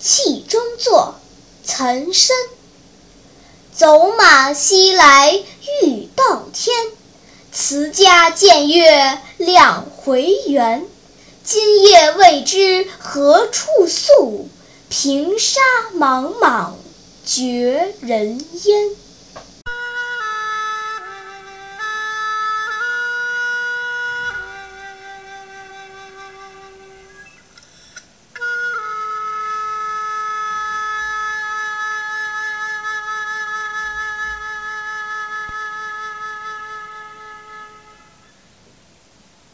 戏中作岑参。走马西来欲到天辞家见月两回圆。今夜未知何处宿平沙莽莽绝人烟。